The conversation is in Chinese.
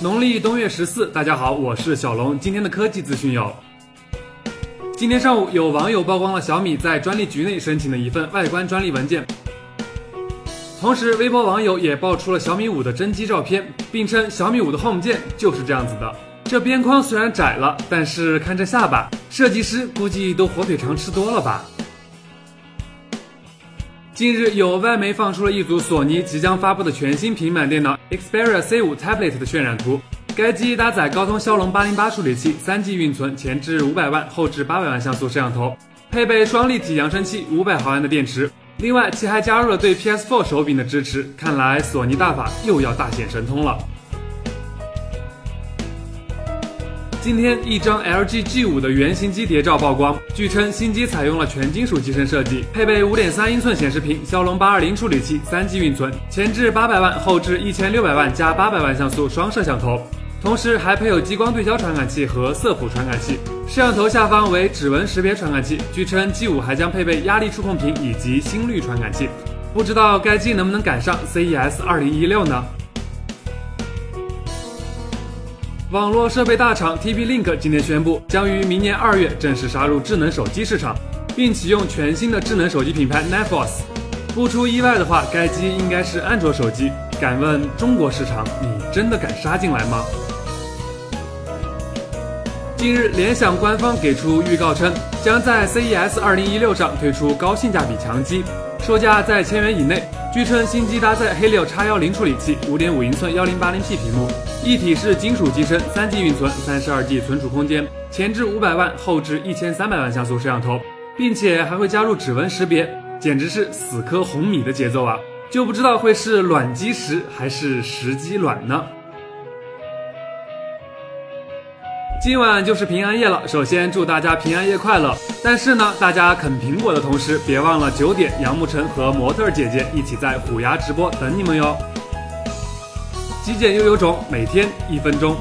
农历冬月十四，大家好，我是小龙。今天的科技资讯有：今天上午有网友曝光了小米在专利局内申请的一份外观专利文件，同时微博网友也爆出了小米五的真机照片，并称小米五的 Home 键就是这样子的。这边框虽然窄了，但是看这下巴，设计师估计都火腿肠吃多了吧。近日，有外媒放出了一组索尼即将发布的全新平板电脑 Xperia C5 Tablet 的渲染图。该机搭载高通骁龙八零八处理器三 G 运存，前置五百万，后置八百万像素摄像头，配备双立体扬声器，五百毫安的电池。另外，其还加入了对 PS4 手柄的支持。看来索尼大法又要大显神通了。今天，一张 LG G5 的原型机谍照曝光。据称，新机采用了全金属机身设计，配备5.3英寸显示屏，骁龙820处理器，3G 运存，前置800万，后置1600万加800万像素双摄像头，同时还配有激光对焦传感器和色谱传感器。摄像头下方为指纹识别传感器。据称，G5 还将配备压力触控屏以及心率传感器。不知道该机能不能赶上 CES 2016呢？网络设备大厂 TP-Link 今天宣布，将于明年二月正式杀入智能手机市场，并启用全新的智能手机品牌 Nefos。不出意外的话，该机应该是安卓手机。敢问中国市场，你真的敢杀进来吗？近日，联想官方给出预告称，将在 CES 2016上推出高性价比强机，售价在千元以内。据称，新机搭载 Helio X10 处理器五点五英寸幺零八零 P 屏幕。一体式金属机身，三 G 运存，三十二 G 存储空间，前置五百万，后置一千三百万像素摄像头，并且还会加入指纹识别，简直是死磕红米的节奏啊！就不知道会是卵击石还是石击卵呢？今晚就是平安夜了，首先祝大家平安夜快乐。但是呢，大家啃苹果的同时，别忘了九点杨慕辰和模特姐姐一起在虎牙直播等你们哟。极简又有种，每天一分钟。